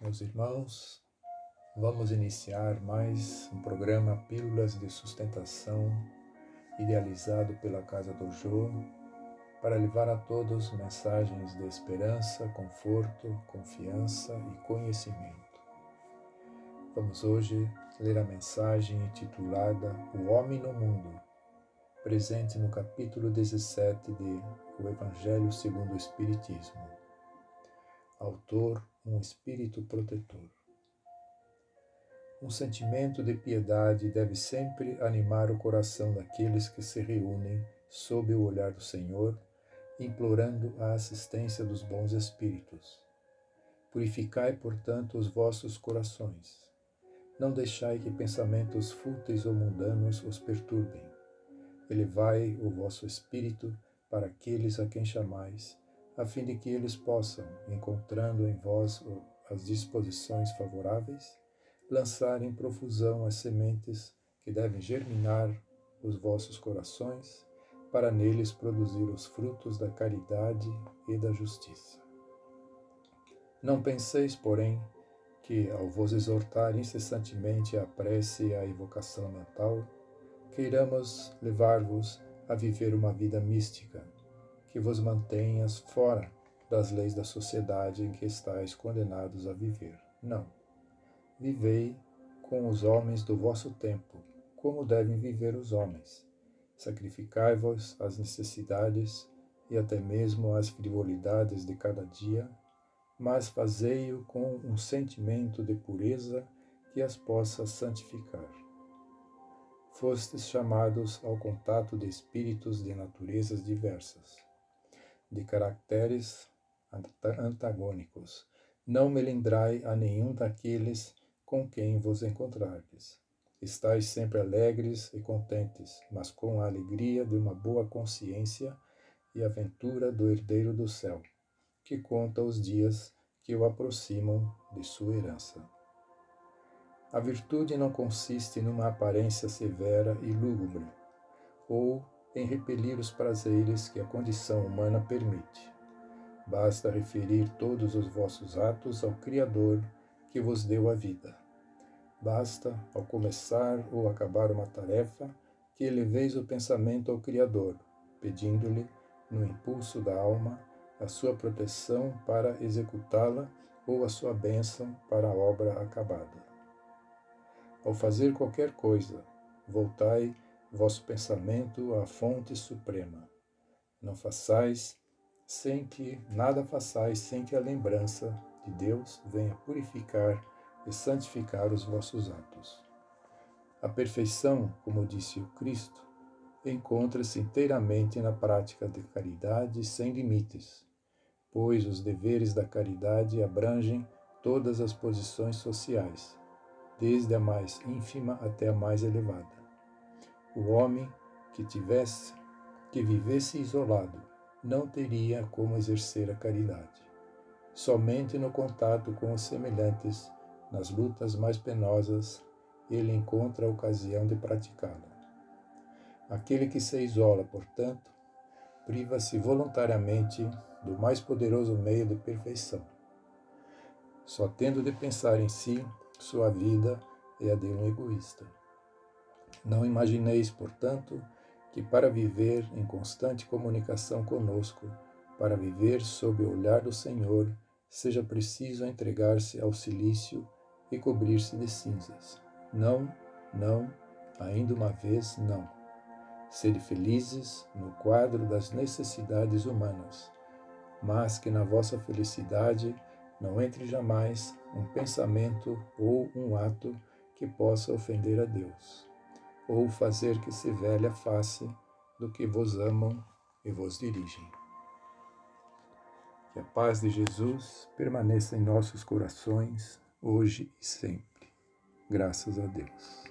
Meus irmãos, vamos iniciar mais um programa Pílulas de Sustentação, idealizado pela Casa do Jô, para levar a todos mensagens de esperança, conforto, confiança e conhecimento. Vamos hoje ler a mensagem intitulada O Homem no Mundo, presente no capítulo 17 de O Evangelho segundo o Espiritismo. Autor um espírito protetor. Um sentimento de piedade deve sempre animar o coração daqueles que se reúnem sob o olhar do Senhor, implorando a assistência dos bons espíritos. Purificai, portanto, os vossos corações. Não deixai que pensamentos fúteis ou mundanos os perturbem. Elevai o vosso espírito para aqueles a quem chamais a fim de que eles possam, encontrando em vós as disposições favoráveis, lançar em profusão as sementes que devem germinar os vossos corações, para neles produzir os frutos da caridade e da justiça. Não penseis, porém, que, ao vos exortar incessantemente a prece e a evocação mental, queiramos levar-vos a viver uma vida mística que vos mantenhas fora das leis da sociedade em que estáis condenados a viver. Não. Vivei com os homens do vosso tempo, como devem viver os homens. Sacrificai-vos às necessidades e até mesmo às frivolidades de cada dia, mas fazei-o com um sentimento de pureza que as possa santificar. Fostes chamados ao contato de espíritos de naturezas diversas de caracteres antagônicos. Não melindrai a nenhum daqueles com quem vos encontrardes. Estais sempre alegres e contentes, mas com a alegria de uma boa consciência e a ventura do herdeiro do céu, que conta os dias que o aproximam de sua herança. A virtude não consiste numa aparência severa e lúgubre, ou em repelir os prazeres que a condição humana permite. Basta referir todos os vossos atos ao Criador que vos deu a vida. Basta, ao começar ou acabar uma tarefa, que eleveis o pensamento ao Criador, pedindo-lhe, no impulso da alma, a sua proteção para executá-la ou a sua bênção para a obra acabada. Ao fazer qualquer coisa, voltai vosso pensamento à fonte suprema. Não façais sem que nada façais sem que a lembrança de Deus venha purificar e santificar os vossos atos. A perfeição, como disse o Cristo, encontra-se inteiramente na prática de caridade sem limites, pois os deveres da caridade abrangem todas as posições sociais, desde a mais ínfima até a mais elevada. O homem que tivesse, que vivesse isolado, não teria como exercer a caridade. Somente no contato com os semelhantes, nas lutas mais penosas, ele encontra a ocasião de praticá-la. Aquele que se isola, portanto, priva-se voluntariamente do mais poderoso meio de perfeição. Só tendo de pensar em si, sua vida é a de um egoísta. Não imagineis, portanto, que para viver em constante comunicação conosco, para viver sob o olhar do Senhor, seja preciso entregar-se ao silício e cobrir-se de cinzas. Não, não, ainda uma vez não. Sede felizes no quadro das necessidades humanas, mas que na vossa felicidade não entre jamais um pensamento ou um ato que possa ofender a Deus ou fazer que se velha face do que vos amam e vos dirigem. Que a paz de Jesus permaneça em nossos corações, hoje e sempre. Graças a Deus.